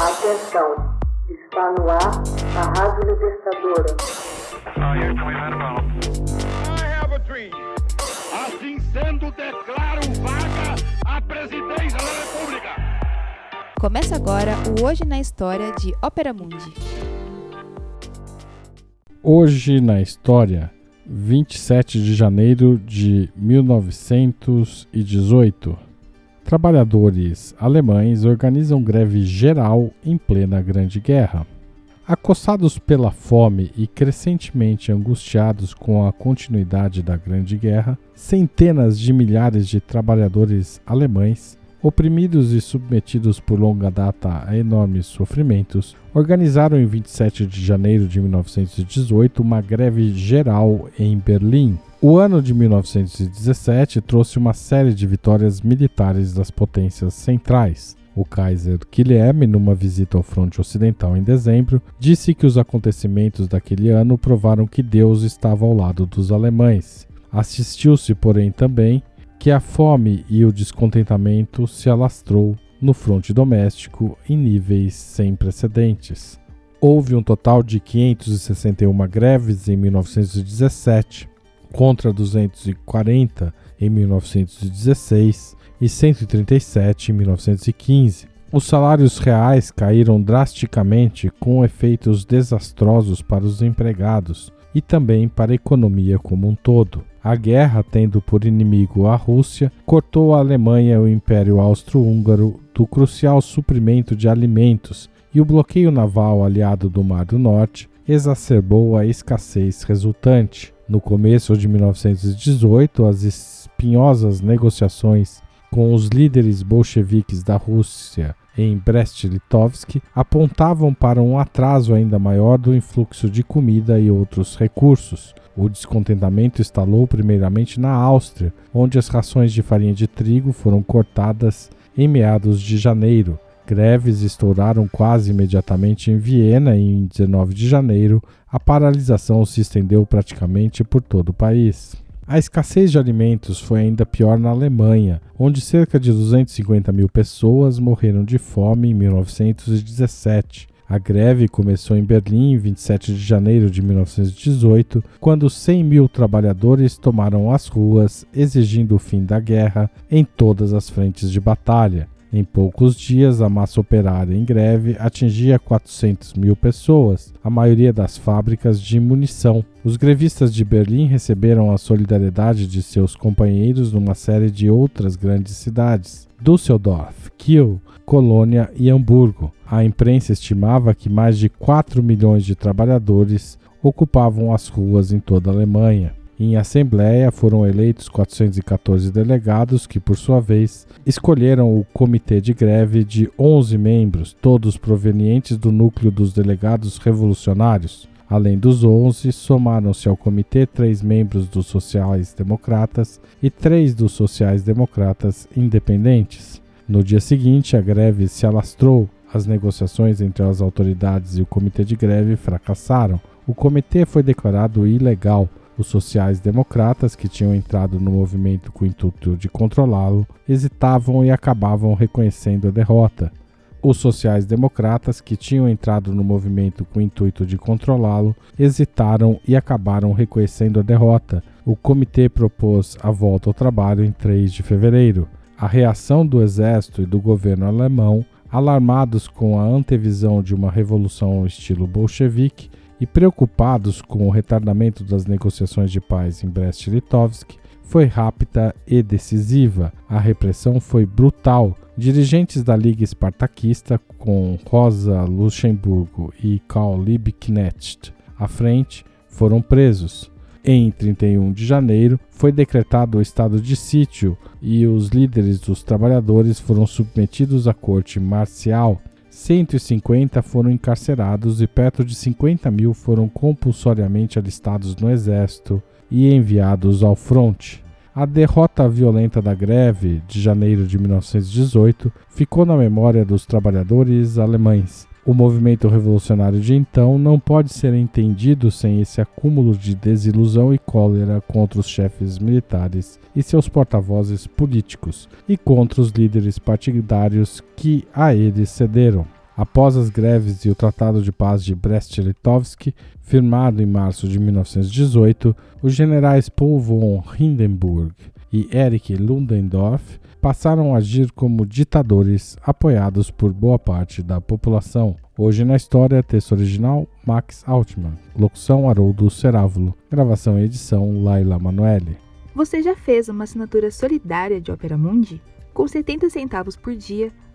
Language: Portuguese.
Atenção, está no ar a Rádio Libertadora. Assim sendo, declaro vaga a presidência da República. Começa agora o Hoje na História de Ópera Mundi. Hoje na História, 27 de janeiro de 1918. Trabalhadores alemães organizam greve geral em plena Grande Guerra. Acossados pela fome e crescentemente angustiados com a continuidade da Grande Guerra, centenas de milhares de trabalhadores alemães, oprimidos e submetidos por longa data a enormes sofrimentos, organizaram em 27 de janeiro de 1918 uma greve geral em Berlim. O ano de 1917 trouxe uma série de vitórias militares das potências centrais. O Kaiser Guilherme, numa visita ao fronte ocidental em dezembro, disse que os acontecimentos daquele ano provaram que Deus estava ao lado dos alemães. Assistiu-se, porém, também que a fome e o descontentamento se alastrou no fronte doméstico em níveis sem precedentes. Houve um total de 561 greves em 1917, contra 240 em 1916 e 137 em 1915. Os salários reais caíram drasticamente, com efeitos desastrosos para os empregados e também para a economia como um todo. A guerra, tendo por inimigo a Rússia, cortou a Alemanha e o Império Austro-Húngaro do crucial suprimento de alimentos, e o bloqueio naval aliado do Mar do Norte exacerbou a escassez resultante. No começo de 1918, as espinhosas negociações com os líderes bolcheviques da Rússia em Brest-Litovsk apontavam para um atraso ainda maior do influxo de comida e outros recursos. O descontentamento instalou primeiramente na Áustria, onde as rações de farinha de trigo foram cortadas em meados de janeiro, Greves estouraram quase imediatamente em Viena em 19 de janeiro. A paralisação se estendeu praticamente por todo o país. A escassez de alimentos foi ainda pior na Alemanha, onde cerca de 250 mil pessoas morreram de fome em 1917. A greve começou em Berlim em 27 de janeiro de 1918, quando 100 mil trabalhadores tomaram as ruas exigindo o fim da guerra em todas as frentes de batalha. Em poucos dias, a massa operária em greve atingia 400 mil pessoas, a maioria das fábricas de munição. Os grevistas de Berlim receberam a solidariedade de seus companheiros numa série de outras grandes cidades: Düsseldorf, Kiel, Colônia e Hamburgo. A imprensa estimava que mais de 4 milhões de trabalhadores ocupavam as ruas em toda a Alemanha. Em assembleia foram eleitos 414 delegados que, por sua vez, escolheram o comitê de greve de 11 membros, todos provenientes do núcleo dos delegados revolucionários. Além dos 11, somaram-se ao comitê três membros dos sociais-democratas e três dos sociais-democratas independentes. No dia seguinte, a greve se alastrou. As negociações entre as autoridades e o comitê de greve fracassaram. O comitê foi declarado ilegal os sociais-democratas, que tinham entrado no movimento com o intuito de controlá-lo, hesitavam e acabavam reconhecendo a derrota. Os sociais-democratas, que tinham entrado no movimento com o intuito de controlá-lo, hesitaram e acabaram reconhecendo a derrota. O comitê propôs a volta ao trabalho em 3 de fevereiro. A reação do exército e do governo alemão, alarmados com a antevisão de uma revolução estilo bolchevique, e preocupados com o retardamento das negociações de paz em Brest-Litovsk, foi rápida e decisiva. A repressão foi brutal. Dirigentes da Liga Espartaquista, com Rosa Luxemburgo e Karl Liebknecht à frente, foram presos. Em 31 de janeiro, foi decretado o estado de sítio e os líderes dos trabalhadores foram submetidos à corte marcial 150 foram encarcerados e perto de 50 mil foram compulsoriamente alistados no exército e enviados ao fronte. A derrota violenta da greve de janeiro de 1918 ficou na memória dos trabalhadores alemães o movimento revolucionário de então não pode ser entendido sem esse acúmulo de desilusão e cólera contra os chefes militares e seus porta-vozes políticos e contra os líderes partidários que a eles cederam. Após as greves e o Tratado de Paz de Brest-Litovsk, firmado em março de 1918, os generais Paul von Hindenburg e Erich Ludendorff passaram a agir como ditadores apoiados por boa parte da população. Hoje na história, texto original Max Altman, locução Haroldo Cerávulo, gravação e edição Laila Manoeli. Você já fez uma assinatura solidária de Opera Mundi? Com 70 centavos por dia,